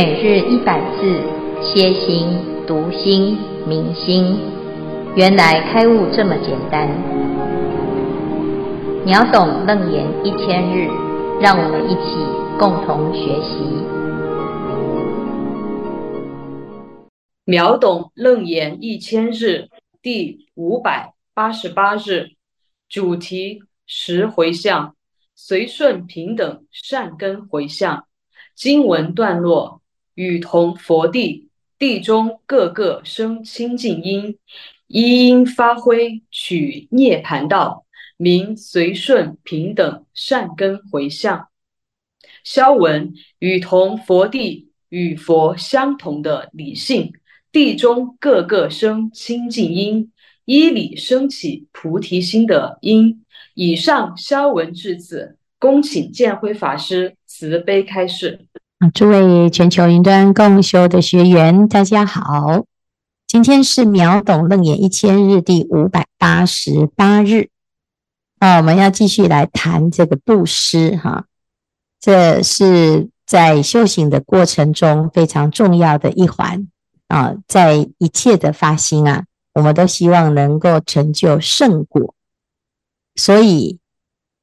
每日一百字，歇心、读心、明心，原来开悟这么简单。秒懂楞严一千日，让我们一起共同学习。秒懂楞严一千日第五百八十八日，主题：十回向，随顺平等善根回向。经文段落：与同佛地，地中各个生清净音，一因发挥取涅盘道，名随顺平等善根回向。消文：与同佛地，与佛相同的理性，地中各个生清净音，依理生起菩提心的因。以上消文至此，恭请见辉法师慈悲开示。啊诸位全球云端共修的学员，大家好！今天是秒懂楞严一千日第五百八十八日啊，我们要继续来谈这个布施哈，这是在修行的过程中非常重要的一环啊，在一切的发心啊，我们都希望能够成就圣果，所以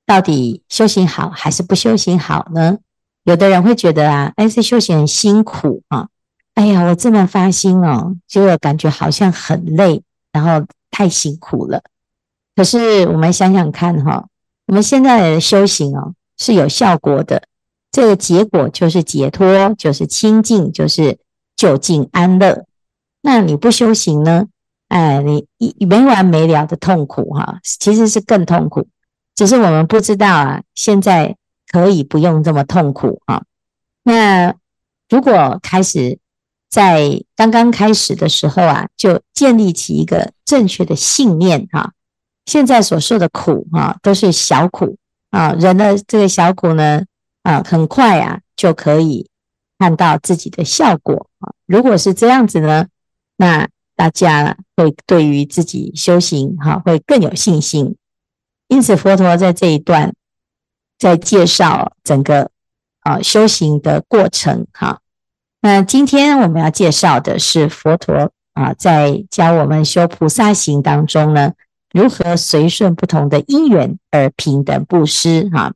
到底修行好还是不修行好呢？有的人会觉得啊，哎，这修行很辛苦啊，哎呀，我这么发心哦，结果感觉好像很累，然后太辛苦了。可是我们想想看哈，我们现在的修行哦是有效果的，这个结果就是解脱，就是清净，就是究竟安乐。那你不修行呢？哎，你一没完没了的痛苦哈，其实是更痛苦，只是我们不知道啊，现在。可以不用这么痛苦啊。那如果开始在刚刚开始的时候啊，就建立起一个正确的信念哈，现在所受的苦啊，都是小苦啊。人的这个小苦呢啊，很快啊就可以看到自己的效果啊。如果是这样子呢，那大家会对于自己修行哈会更有信心。因此，佛陀在这一段。在介绍整个啊修行的过程哈，那今天我们要介绍的是佛陀啊在教我们修菩萨行当中呢，如何随顺不同的因缘而平等布施哈。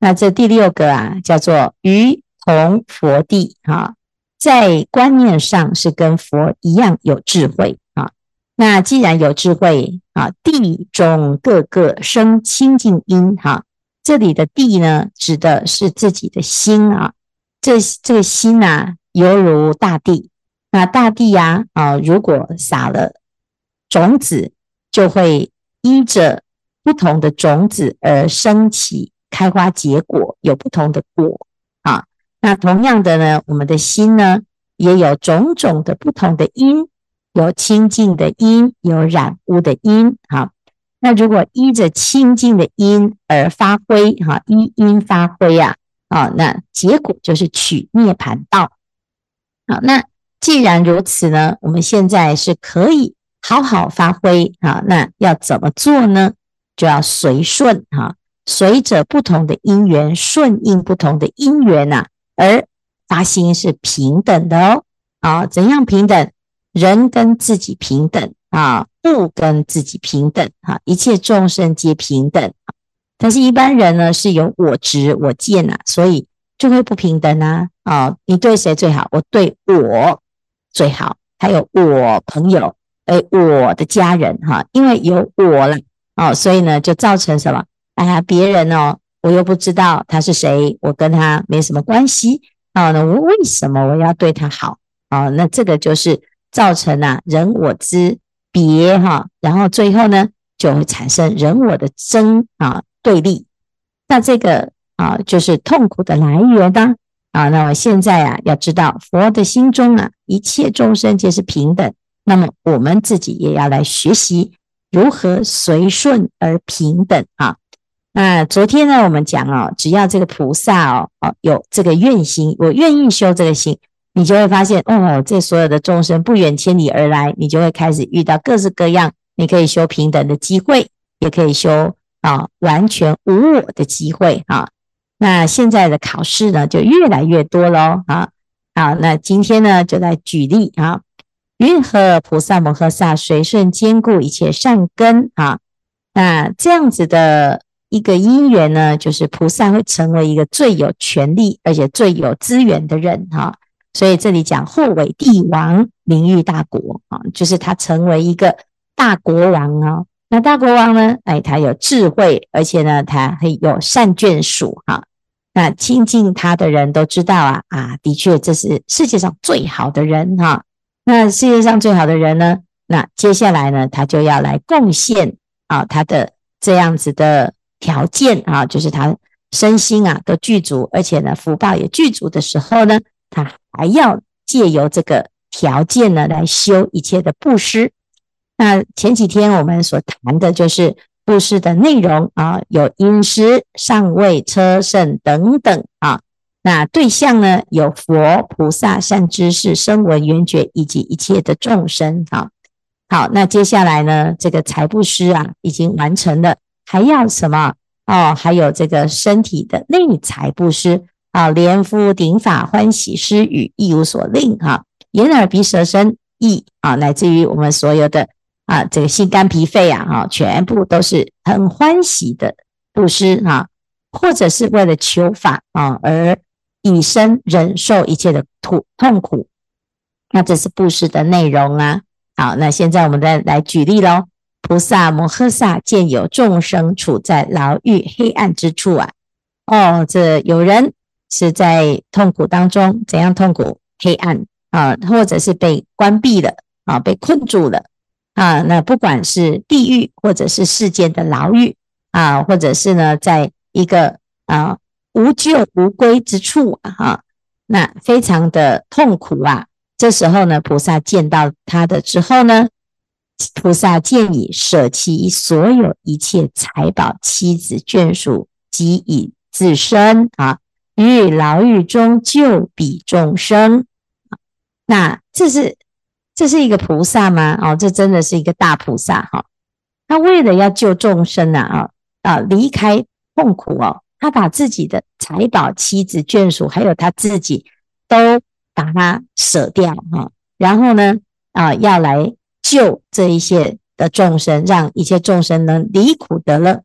那这第六个啊叫做与同佛地哈，在观念上是跟佛一样有智慧啊。那既然有智慧啊，地中各个生清净因哈。这里的地呢，指的是自己的心啊。这这个心啊，犹如大地。那大地呀，啊，如果撒了种子，就会依着不同的种子而升起开花结果，有不同的果啊。那同样的呢，我们的心呢，也有种种的不同的因，有清净的因，有染污的因啊。那如果依着清净的因而发挥，哈，依因发挥啊，啊，那结果就是取涅槃道。好，那既然如此呢，我们现在是可以好好发挥啊。那要怎么做呢？就要随顺哈，随着不同的因缘，顺应不同的因缘呐，而发心是平等的哦。啊，怎样平等？人跟自己平等啊。不跟自己平等哈，一切众生皆平等。但是，一般人呢是有我执、我见呐，所以就会不平等呐。啊，你对谁最好？我对我最好，还有我朋友，哎，我的家人哈，因为有我了啊，所以呢就造成什么？哎呀，别人哦，我又不知道他是谁，我跟他没什么关系啊。那我为什么我要对他好啊？那这个就是造成啊人我之。别哈，然后最后呢，就会产生人我的争啊对立，那这个啊就是痛苦的来源当啊。那么现在啊，要知道佛的心中啊，一切众生皆是平等。那么我们自己也要来学习如何随顺而平等啊。那昨天呢，我们讲哦，只要这个菩萨哦，哦有这个愿心，我愿意修这个心。你就会发现，哦，这所有的众生不远千里而来，你就会开始遇到各式各样，你可以修平等的机会，也可以修啊完全无我的机会啊。那现在的考试呢，就越来越多喽啊。好，那今天呢，就来举例啊。云何菩萨摩诃萨随顺坚固一切善根啊？那这样子的一个因缘呢，就是菩萨会成为一个最有权力而且最有资源的人哈。所以这里讲或为帝王，名誉大国啊，就是他成为一个大国王啊。那大国王呢，哎，他有智慧，而且呢，他很有善眷属哈。那亲近他的人都知道啊啊，的确这是世界上最好的人哈。那世界上最好的人呢，那接下来呢，他就要来贡献啊，他的这样子的条件啊，就是他身心啊都具足，而且呢福报也具足的时候呢，他还要借由这个条件呢来修一切的布施。那前几天我们所谈的就是。布施的内容啊，有饮食、上位、车乘等等啊。那对象呢，有佛、菩萨、善知识、声闻、缘觉以及一切的众生啊。好，那接下来呢，这个财布施啊，已经完成了，还要什么？哦，还有这个身体的内财布施啊，莲夫顶法欢喜施与，亦无所令哈。眼耳鼻舌身意啊，乃至于我们所有的。啊，这个心肝脾肺啊，哈，全部都是很欢喜的布施啊，或者是为了求法啊而以身忍受一切的苦痛苦，那这是布施的内容啊。好，那现在我们再来举例喽。菩萨摩诃萨见有众生处在牢狱黑暗之处啊，哦，这有人是在痛苦当中，怎样痛苦？黑暗啊，或者是被关闭了啊，被困住了。啊，那不管是地狱，或者是世间的牢狱啊，或者是呢，在一个啊无救无归之处啊，那非常的痛苦啊。这时候呢，菩萨见到他的之后呢，菩萨建议舍弃所有一切财宝、妻子眷属，即以自身啊于牢狱中救彼众生。那这是。这是一个菩萨吗？哦，这真的是一个大菩萨哈！他为了要救众生呐，啊啊，离开痛苦哦，他把自己的财宝、妻子、眷属，还有他自己，都把它舍掉哈。然后呢，啊，要来救这一些的众生，让一切众生能离苦得乐。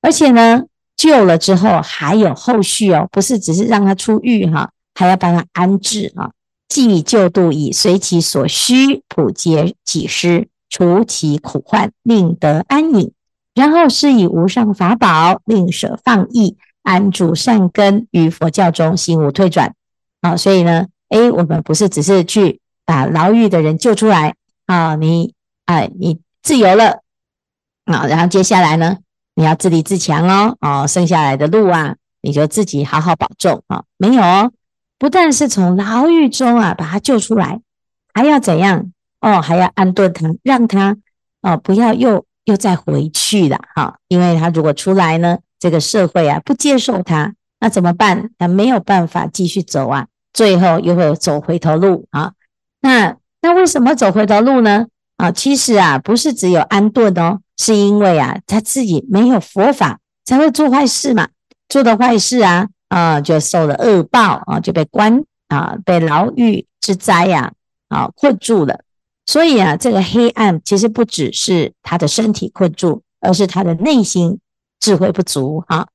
而且呢，救了之后还有后续哦，不是只是让他出狱哈，还要帮他安置啊。既以救度已，随其所需，普结己失，除其苦患，令得安隐。然后施以无上法宝，令舍放逸，安住善根，于佛教中心无退转。啊，所以呢，诶，我们不是只是去把牢狱的人救出来啊，你哎，你自由了啊，然后接下来呢，你要自立自强哦，哦，剩下来的路啊，你就自己好好保重啊，没有哦。不但是从牢狱中啊把他救出来，还要怎样？哦，还要安顿他，让他哦不要又又再回去了哈。因为他如果出来呢，这个社会啊不接受他，那怎么办？他没有办法继续走啊，最后又会走回头路啊。那那为什么走回头路呢？啊，其实啊不是只有安顿哦，是因为啊他自己没有佛法，才会做坏事嘛，做的坏事啊。啊，就受了恶报啊，就被关啊，被牢狱之灾呀啊困住了。所以啊，这个黑暗其实不只是他的身体困住，而是他的内心智慧不足啊。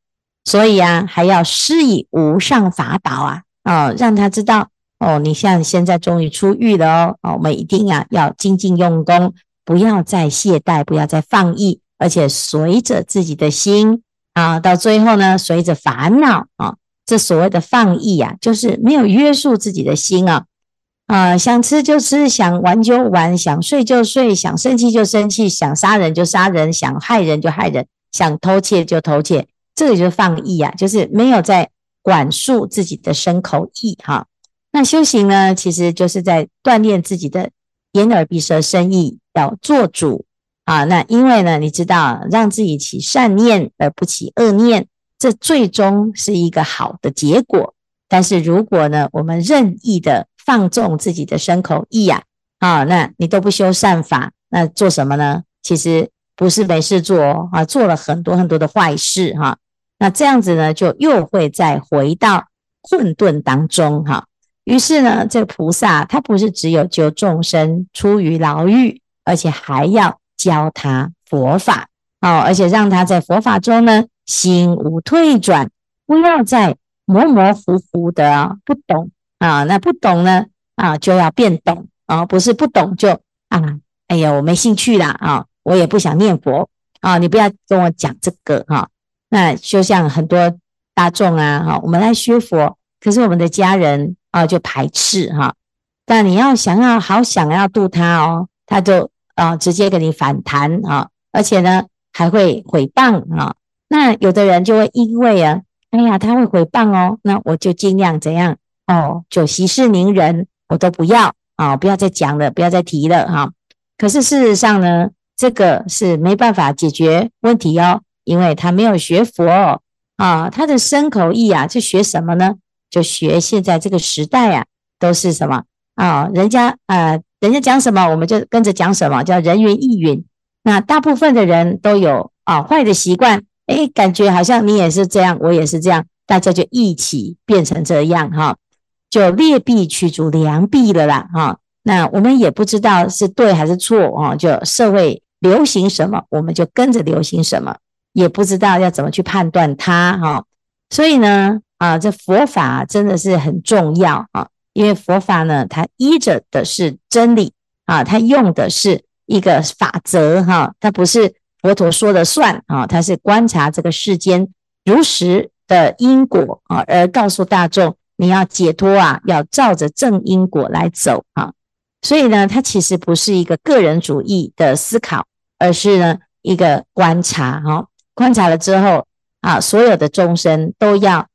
所以啊，还要施以无上法宝啊啊，让他知道哦，你像现在终于出狱了哦，哦，我们一定啊要精进用功，不要再懈怠，不要再放逸，而且随着自己的心啊，到最后呢，随着烦恼啊。这所谓的放逸啊，就是没有约束自己的心啊，啊、想吃就吃，想玩就玩，想睡就睡，想生气就生气，想杀人就杀人，想害人就害人，想偷窃就偷窃，这个就是放逸啊，就是没有在管束自己的身口意哈。那修行呢，其实就是在锻炼自己的眼耳鼻舌身意，要做主啊。那因为呢，你知道，让自己起善念而不起恶念。这最终是一个好的结果，但是如果呢，我们任意的放纵自己的身口意呀，啊，那你都不修善法，那做什么呢？其实不是没事做啊，做了很多很多的坏事哈。那这样子呢，就又会再回到混沌当中哈。于是呢，这个菩萨他不是只有救众生出于牢狱，而且还要教他佛法哦，而且让他在佛法中呢，心无退转，不要再模模糊糊的不懂啊，那不懂呢啊就要变懂啊，不是不懂就啊，哎呀我没兴趣啦啊，我也不想念佛啊，你不要跟我讲这个哈。那就像很多大众啊哈，我们来学佛，可是我们的家人。啊，就排斥哈，但你要想要好想要度他哦，他就啊直接给你反弹啊，而且呢还会毁谤啊。那有的人就会因为啊，哎呀他会毁谤哦，那我就尽量怎样哦，就息事宁人，我都不要啊，不要再讲了，不要再提了哈。可是事实上呢，这个是没办法解决问题哦，因为他没有学佛哦啊，他的身口意啊，是学什么呢？就学现在这个时代啊，都是什么啊？人家呃，人家讲什么，我们就跟着讲什么，叫人云亦云。那大部分的人都有啊坏的习惯，诶，感觉好像你也是这样，我也是这样，大家就一起变成这样哈，就劣币驱逐良币了啦哈。那我们也不知道是对还是错啊，就社会流行什么，我们就跟着流行什么，也不知道要怎么去判断它哈。所以呢。啊，这佛法真的是很重要啊！因为佛法呢，它依着的是真理啊，它用的是一个法则哈，它不是佛陀说了算啊，它是观察这个世间如实的因果啊，而告诉大众你要解脱啊，要照着正因果来走啊。所以呢，它其实不是一个个人主义的思考，而是呢一个观察哈，观察了之后啊，所有的众生都要。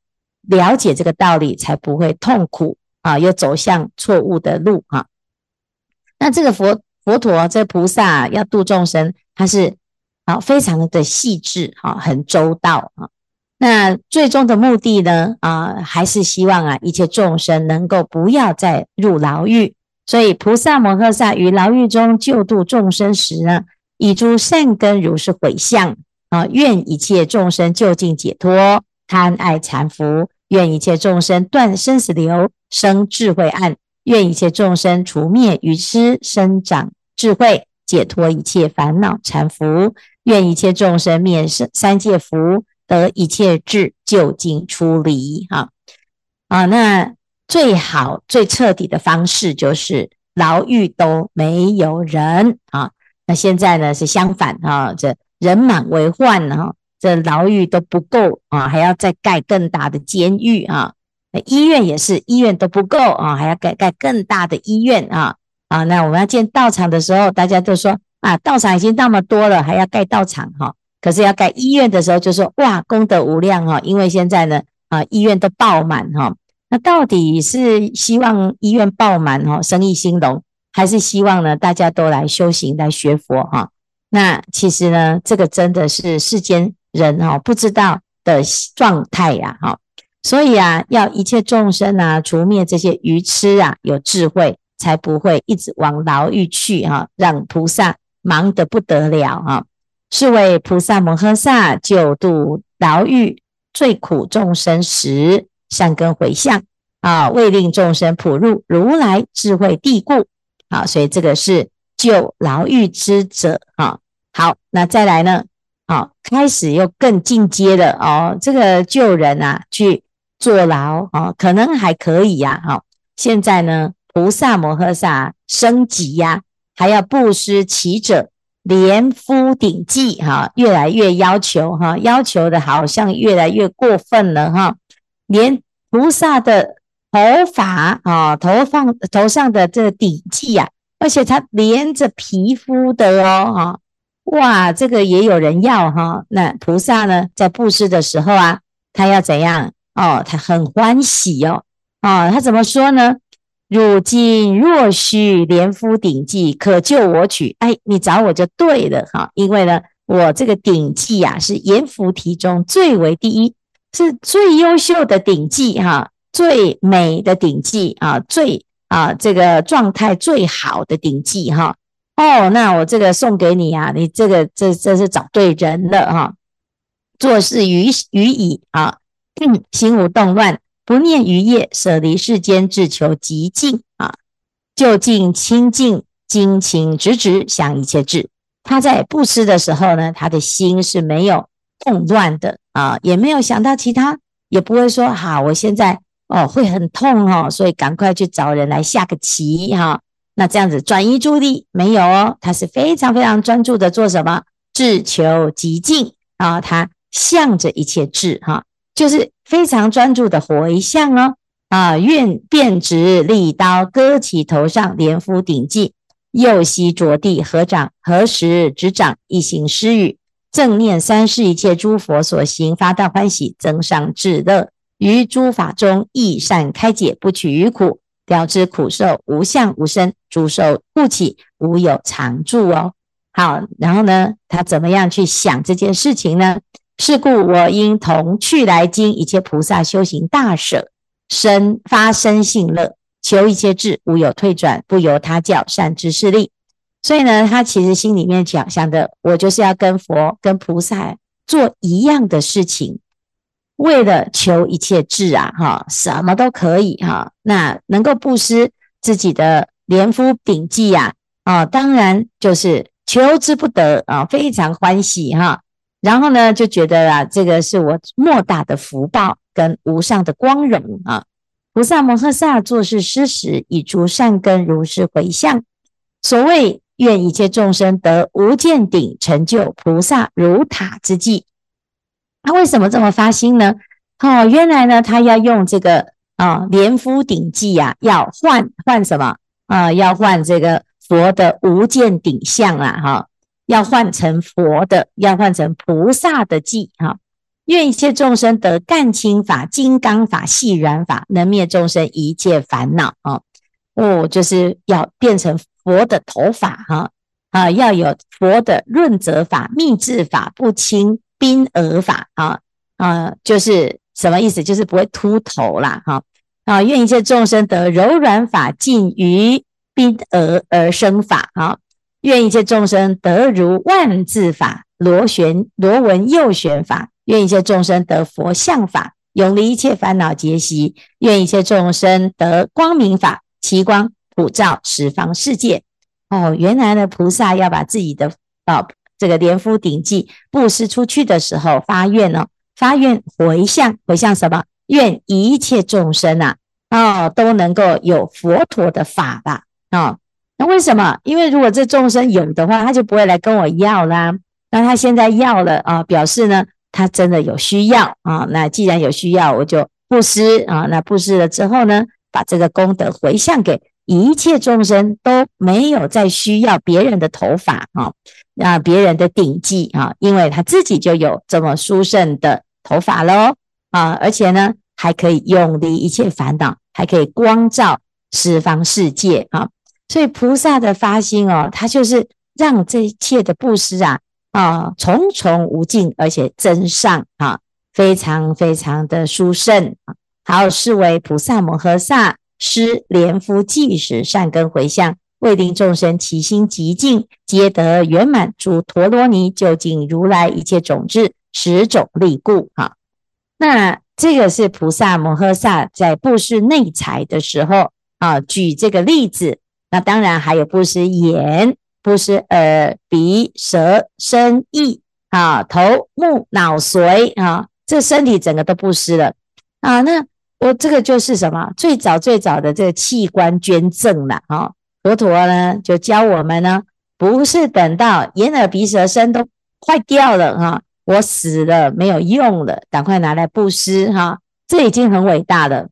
了解这个道理，才不会痛苦啊，又走向错误的路啊。那这个佛佛陀，这菩萨要度众生，他是啊，非常的细致啊，很周到啊。那最终的目的呢啊，还是希望啊，一切众生能够不要再入牢狱。所以菩萨摩诃萨于牢狱中救度众生时呢，以诸善根如是回向啊，愿一切众生就近解脱。贪爱缠缚，愿一切众生断生死流，生智慧岸；愿一切众生除灭愚痴，生长智慧，解脱一切烦恼缠缚；愿一切众生灭生三界福，得一切智，究竟出离。哈啊，那最好最彻底的方式就是牢狱都没有人啊。那现在呢是相反啊，这人满为患啊。这牢狱都不够啊，还要再盖更大的监狱啊！医院也是，医院都不够啊，还要盖盖更大的医院啊！啊，那我们要建道场的时候，大家都说啊，道场已经那么多了，还要盖道场哈。可是要盖医院的时候，就说哇，功德无量哈，因为现在呢啊，医院都爆满哈。那到底是希望医院爆满哈，生意兴隆，还是希望呢大家都来修行来学佛哈？那其实呢，这个真的是世间。人哦不知道的状态呀，哈，所以啊，要一切众生啊，除灭这些愚痴啊，有智慧才不会一直往牢狱去哈，让菩萨忙得不得了哈。是为菩萨摩诃萨救度牢狱最苦众生时，善根回向啊，为令众生普入如来智慧地故啊，所以这个是救牢狱之者啊。好，那再来呢？好，开始又更进阶了哦。这个救人啊，去坐牢哦，可能还可以呀。好，现在呢，菩萨摩诃萨升级呀，还要布施乞者，连夫顶髻哈，越来越要求哈，要求的好像越来越过分了哈。连菩萨的头发啊，头放头上的这个顶髻呀，而且它连着皮肤的哦哈。哇，这个也有人要哈。那菩萨呢，在布施的时候啊，他要怎样？哦，他很欢喜哦。哦，他怎么说呢？汝今若须连夫顶髻，可救我取。哎，你找我就对了哈。因为呢，我这个顶髻呀，是阎浮提中最为第一，是最优秀的顶髻哈，最美的顶髻啊，最啊这个状态最好的顶髻哈。哦，那我这个送给你啊，你这个这这是找对人了哈。做事于于已啊，心无动乱，不念于业，舍离世间，自求极静啊，究竟清净，精勤直直，想一切智。他在布施的时候呢，他的心是没有动乱的啊，也没有想到其他，也不会说好，我现在哦会很痛哦，所以赶快去找人来下个棋哈、那这样子转移注意力没有哦，他是非常非常专注的做什么？自求极静啊，他向着一切智哈、就是非常专注的回向哦啊，愿遍执利刀割其头上，连夫顶髻。右膝着地，合掌，合十执掌，一行施语，正念三世一切诸佛所行，发大欢喜，增上智乐，于诸法中益善开解，不取于苦，了知苦受无相无生，诸受故起，无有常住哦。好，然后呢，他怎么样去想这件事情呢？是故我应同去来经一切菩萨修行大舍，身发生性乐。求一切智，无有退转，不由他教，善知识力。所以呢，他其实心里面想想的，我就是要跟佛、跟菩萨做一样的事情，为了求一切智啊，哈，什么都可以哈。那能够布施自己的连夫顶髻呀，啊，当然就是求之不得啊，非常欢喜哈。然后呢，就觉得啊，这个是我莫大的福报跟无上的光荣啊。菩萨摩诃萨作是施时，以诸善根如是回向。所谓愿一切众生得无间顶，成就菩萨如塔之际。他为什么这么发心呢？哦，原来呢，他要用这个啊，连夫顶髻呀，要换换什么啊？要换这个佛的无间顶相啊，哈，要换成佛的，要换成菩萨的髻哈。愿一切众生得干清法、金刚法、细软法，能灭众生一切烦恼啊！哦，就是要变成佛的头发哈啊，要有佛的润泽法、密制法、不轻宾额法啊啊，就是什么意思？就是不会秃头啦哈啊！愿一切众生得柔软法、尽于宾额而生法啊！愿一切众生得如万字法、螺旋螺纹右旋法。愿一切众生得佛像法，永离一切烦恼结习；愿一切众生得光明法，其光普照十方世界。哦，原来呢，菩萨要把自己的啊这个连夫顶髻布施出去的时候，发愿哦，发愿回向，回向什么？愿一切众生啊，哦都能够有佛陀的法吧。啊、那为什么？因为如果这众生有的话，他就不会来跟我要啦。那他现在要了啊，表示呢。他真的有需要啊，那既然有需要，我就布施啊。那布施了之后呢，把这个功德回向给一切众生，都没有再需要别人的头发啊，那别人的顶髻啊，因为他自己就有这么殊胜的头发喽啊，而且呢，还可以永离一切烦恼，还可以光照十方世界啊。所以菩萨的发心哦，他就是让这一切的布施啊。啊，重重无尽，而且增上啊，非常非常的殊胜啊。好，是为菩萨摩诃萨施连敷髻时，善根回向，为令众生其心极净，皆得圆满。诸陀罗尼究竟如来一切种智，十种力故。哈，那这个是菩萨摩诃萨在布施内财的时候啊，举这个例子。那当然还有布施眼。布施耳、鼻、舌、身、意啊，头、目、脑、髓啊，这身体整个都布施了啊。那我这个就是什么？最早最早的这个器官捐赠了啊。佛陀呢就教我们呢，不是等到眼、耳、鼻、舌、身都坏掉了哈，我死了没有用了，赶快拿来布施哈，这已经很伟大了。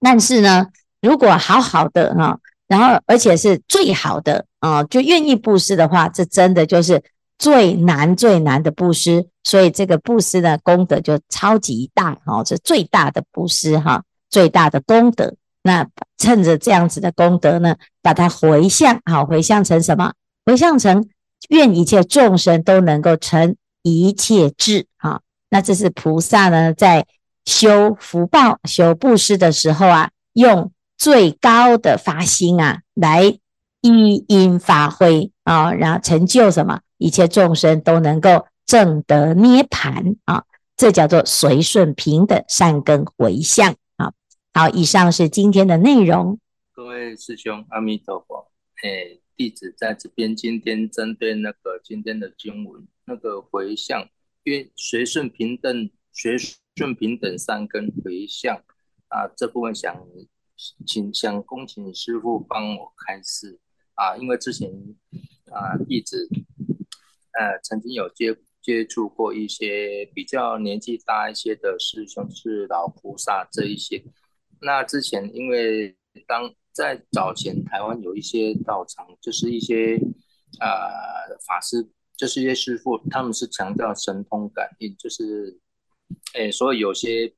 但是呢，如果好好的哈。然后，而且是最好的啊，就愿意布施的话，这真的就是最难最难的布施。所以这个布施的功德就超级大哦，是最大的布施哈，最大的功德。那趁着这样子的功德呢，把它回向好，回向成什么？回向成愿一切众生都能够成一切智啊。那这是菩萨呢，在修福报、修布施的时候啊，用。最高的发心啊，来依因发挥啊，然后成就什么？一切众生都能够正得涅槃啊，这叫做随顺平等善根回向啊。好，以上是今天的内容。各位师兄，阿弥陀佛。哎，弟子在这边，今天针对那个今天的经文，那个回向，因为随顺平等，随顺平等三根回向啊，这部分想请想恭请师傅帮我开示啊，因为之前啊，弟子呃曾经有接接触过一些比较年纪大一些的师兄，是老菩萨这一些，那之前因为当在早前，台湾有一些道场，就是一些呃法师，就是一些师父，他们是强调神通感应，就是，诶，所以有些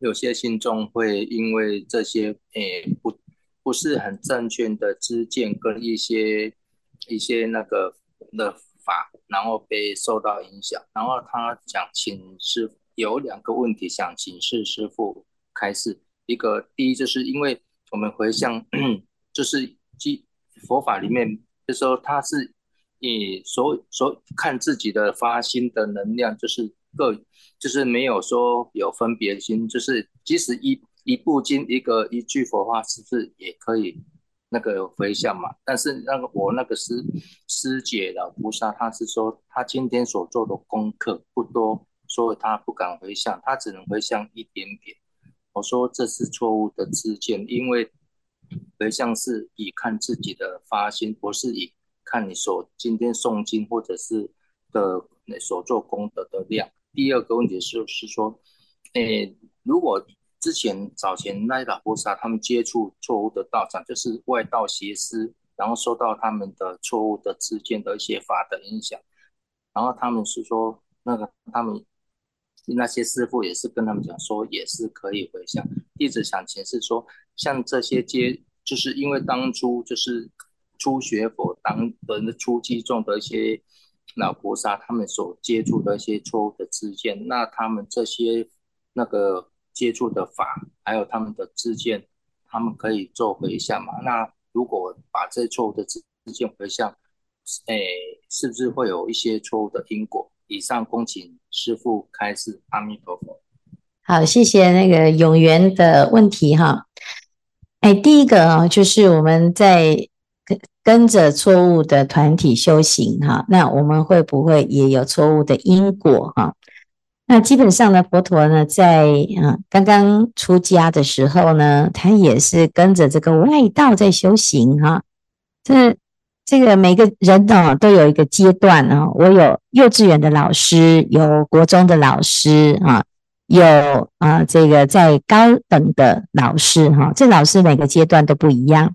有些信众会因为这些诶不不是很正确的知见跟一些一些那个的法，然后被受到影响，然后他想请师有两个问题想请示师父开示，一个第一就是因为。我们回向，就是即佛法里面，就说他是以所所看自己的发心的能量，就是各就是没有说有分别心，就是即使一一部经一个一句佛话，是不是也可以那个回向嘛？但是那个我那个师师姐老菩萨，他是说他今天所做的功课不多，所以他不敢回向，他只能回向一点点。我说这是错误的知见，因为回向是以看自己的发心，不是以看你所今天诵经或者是的所做功德的量。第二个问题就是说，诶，如果之前早前那老菩萨他们接触错误的道场，就是外道邪师，然后受到他们的错误的知见的一些法的影响，然后他们是说那个他们。那些师父也是跟他们讲说，也是可以回向。弟子想请示说，像这些接，就是因为当初就是初学佛当人的初期中的一些老菩萨，他们所接触的一些错误的知见，那他们这些那个接触的法，还有他们的自见，他们可以做回向嘛？那如果把这错误的自自见回向，哎，是不是会有一些错误的因果？以上恭请师父开示，阿弥陀佛。好，谢谢那个永元的问题哈。哎，第一个啊，就是我们在跟跟着错误的团体修行哈，那我们会不会也有错误的因果哈？那基本上呢，佛陀呢，在啊刚刚出家的时候呢，他也是跟着这个外道在修行哈。这这个每个人呢都有一个阶段啊，我有幼稚园的老师，有国中的老师啊，有啊这个在高等的老师哈，这老师每个阶段都不一样。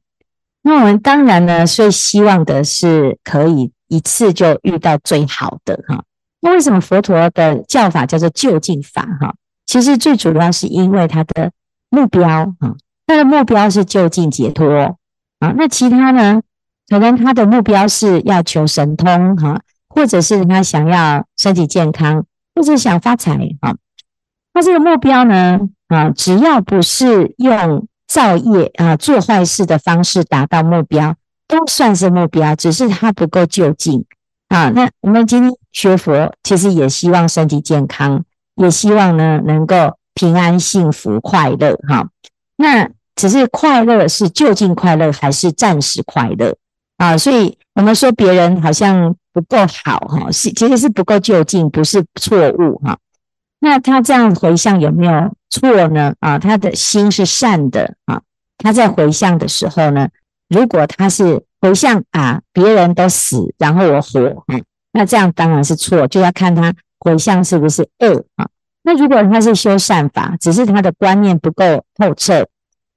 那我们当然呢，最希望的是可以一次就遇到最好的哈。那为什么佛陀的教法叫做就近法哈？其实最主要是因为他的目标啊，他的目标是就近解脱啊。那其他呢？可能他的目标是要求神通哈，或者是他想要身体健康，或者想发财啊。那这个目标呢啊，只要不是用造业啊做坏事的方式达到目标，都算是目标，只是他不够就近啊。那我们今天学佛，其实也希望身体健康，也希望呢能够平安、幸福、快乐哈。那只是快乐是究竟快乐，还是暂时快乐？啊，所以我们说别人好像不够好哈，是其实是不够究竟，不是错误哈。那他这样回向有没有错呢？啊，他的心是善的啊。他在回向的时候呢，如果他是回向啊，别人都死，然后我活，那这样当然是错，就要看他回向是不是恶啊。那如果他是修善法，只是他的观念不够透彻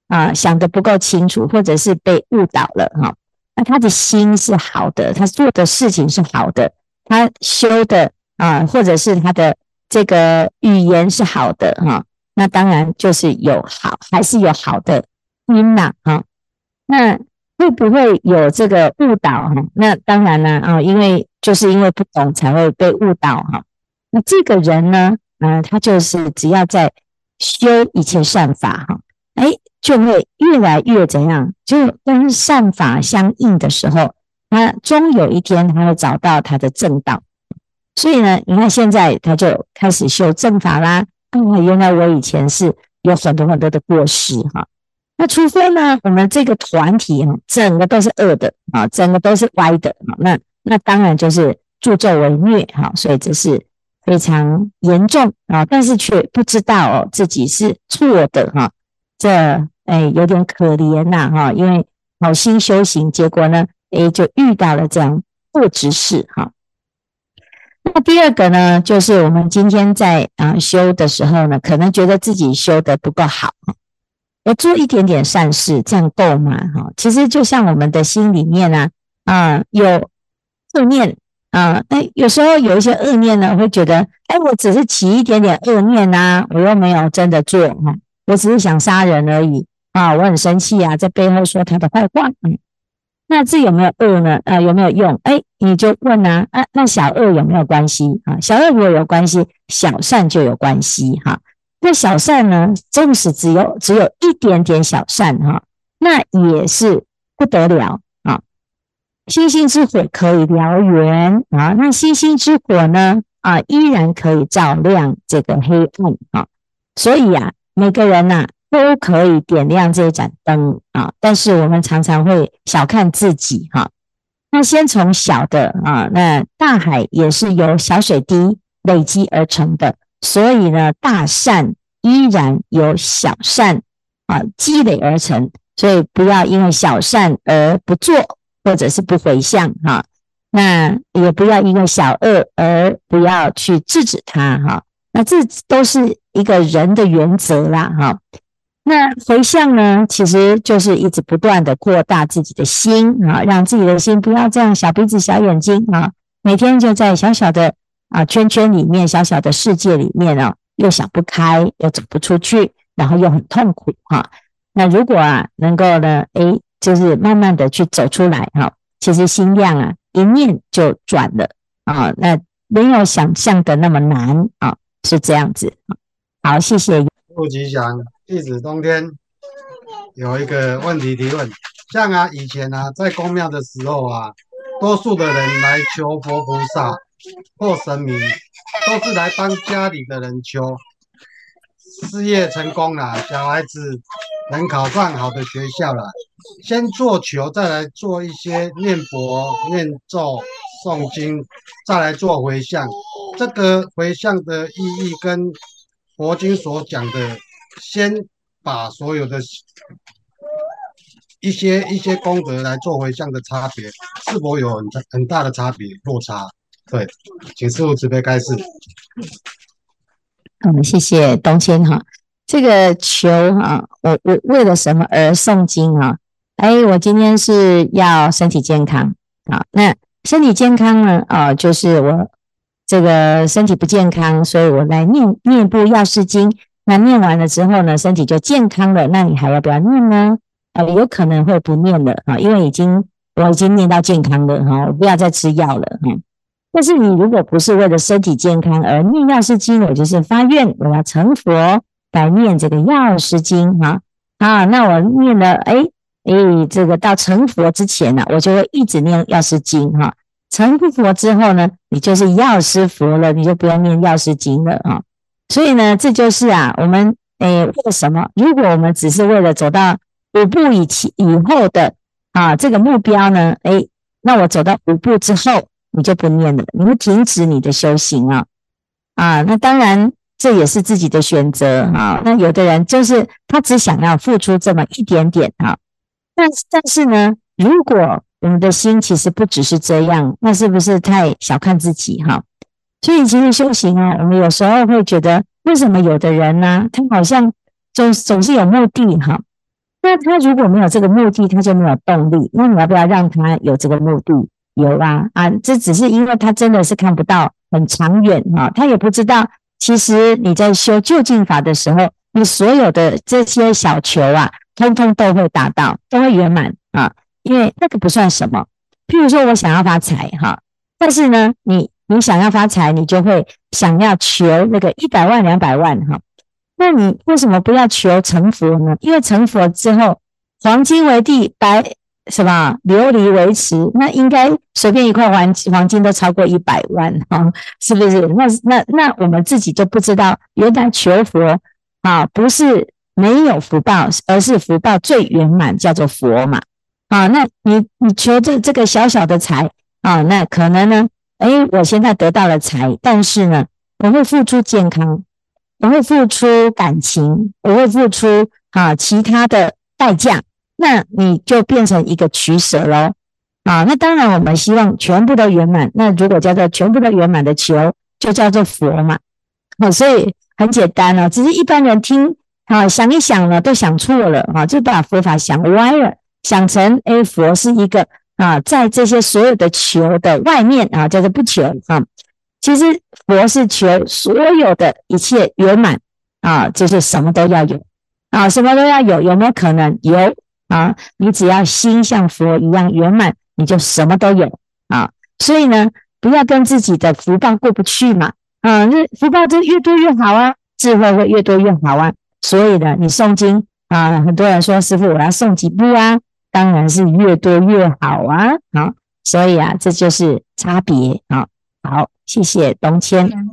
啊，想得不够清楚，或者是被误导了哈。那他的心是好的，他做的事情是好的，他修的啊，或者是他的这个语言是好的哈，那当然就是有好，还是有好的因呐啊。那会不会有这个误导哈？那当然了啊，因为就是因为不懂才会被误导哈。那这个人呢，嗯，他就是只要在修一切善法哈，哎。就会越来越怎样？就跟善法相应的时候，他终有一天他会找到他的正道。所以呢，你看现在他就开始修正法啦。啊，原来我以前是有很多很多的过失哈。那除非呢，我们这个团体哈，整个都是恶的啊，整个都是歪的啊，那那当然就是助纣为虐哈，所以这是非常严重啊，但是却不知道哦自己是错的哈，这哎有点可怜呐哈，因为好心修行，结果呢，哎就遇到了这样恶知识哈。那第二个呢，就是我们今天在啊修的时候呢，可能觉得自己修得不够好。我做一点点善事，这样够吗？哈，其实就像我们的心里面呢，啊，有恶念啊，那有时候有一些恶念呢，会觉得，哎，我只是起一点点恶念呐，我又没有真的做哈，我只是想杀人而已啊，我很生气啊，在背后说他的坏话，嗯，那这有没有恶呢？啊，有没有用？哎，你就问啊，啊，那小恶有没有关系啊？小恶如果有关系，小善就有关系哈。那小善呢？纵使只有只有一点点小善哈，那也是不得了啊！星星之火可以燎原啊，那星星之火呢啊，依然可以照亮这个黑暗啊。所以啊，每个人呐、都可以点亮这一盏灯啊。但是我们常常会小看自己哈。那先从小的啊，那大海也是由小水滴累积而成的。所以呢，大善依然由小善啊积累而成，所以不要因为小善而不做，或者是不回向哈。那也不要因为小恶而不要去制止他哈。那这都是一个人的原则啦哈。那回向呢，其实就是一直不断的扩大自己的心啊，让自己的心不要这样小鼻子小眼睛啊，每天就在小小的。啊，圈圈里面，小小的世界里面啊，又想不开，又走不出去，然后又很痛苦哈、那如果啊，能够呢，诶，就是慢慢的去走出来哈、其实心量啊，一念就转了啊，那没有想象的那么难啊，是这样子。好，谢谢。不吉祥，弟子冬天有一个问题提问，像啊，以前啊，在公庙的时候啊，多数的人来求佛菩萨。或神明都是来帮家里的人求事业成功了，小孩子能考上好的学校了，先做求，再来做一些念佛、念咒、诵经，再来做回向。这个回向的意义跟佛经所讲的，先把所有的一些一些功德来做回向的差别，是否有很很大的差别落差？对，请师父慈悲开示。嗯，谢谢东迁哈。这个求哈，我我为了什么而诵经啊？哎，我今天是要身体健康啊。那身体健康呢？啊，就是我这个身体不健康，所以我来念念部药师经。那念完了之后呢，身体就健康了。那你还要不要念呢？啊，有可能会不念了啊，因为已经我已经念到健康了哈，我不要再吃药了哈。但是你如果不是为了身体健康而念药师经，我就是发愿我要成佛来念这个药师经哈啊，那我念了哎哎，这个到成佛之前呢，我就会一直念药师经哈。成佛之后呢，你就是药师佛了，你就不用念药师经了啊。所以呢，这就是啊，我们哎为什么？如果我们只是为了走到五步以前以后的啊这个目标呢，哎，那我走到五步之后。你就不念了，你会停止你的修行啊啊！那当然这也是自己的选择啊。那有的人就是他只想要付出这么一点点啊，但但是呢，如果我们的心其实不只是这样，那是不是太小看自己哈？所以其实修行啊，我们有时候会觉得，为什么有的人呢，他好像总总是有目的哈？那他如果没有这个目的，他就没有动力。那你要不要让他有这个目的？有啊啊，这只是因为他真的是看不到很长远啊，他也不知道，其实你在修究竟法的时候，你所有的这些小求啊，通通都会达到，都会圆满啊，因为那个不算什么。譬如说我想要发财哈，但是呢，你你想要发财，你就会想要求那个一百万两百万哈，那你为什么不要求成佛呢？因为成佛之后，黄金为地，白。是吧？琉璃为持，那应该随便一块黄黄金都超过一百万哈，是不是？那那那我们自己就不知道，原来求佛啊，不是没有福报，而是福报最圆满，叫做佛嘛。啊，那你你求这这个小小的财啊，那可能呢，诶，我现在得到了财，但是呢，我会付出健康，我会付出感情，我会付出啊其他的代价，那你就变成一个取舍喽。啊，那当然我们希望全部都圆满，那如果叫做全部都圆满的求，就叫做佛嘛。啊，所以很简单了，只是一般人听啊想一想呢，都想错了啊，就把佛法想歪了。想成，哎，佛是一个啊，在这些所有的求的外面啊，叫做不求啊。其实佛是求所有的一切圆满啊，就是什么都要有啊，什么都要有，有没有可能？有啊，你只要心像佛一样圆满，你就什么都有啊。所以呢，不要跟自己的福报过不去嘛啊，那福报就越多越好啊，智慧会越多越好啊。所以呢，你诵经啊，很多人说师父，我要诵几部啊？当然是越多越好啊，好，所以啊，这就是差别啊。好，谢谢东迁。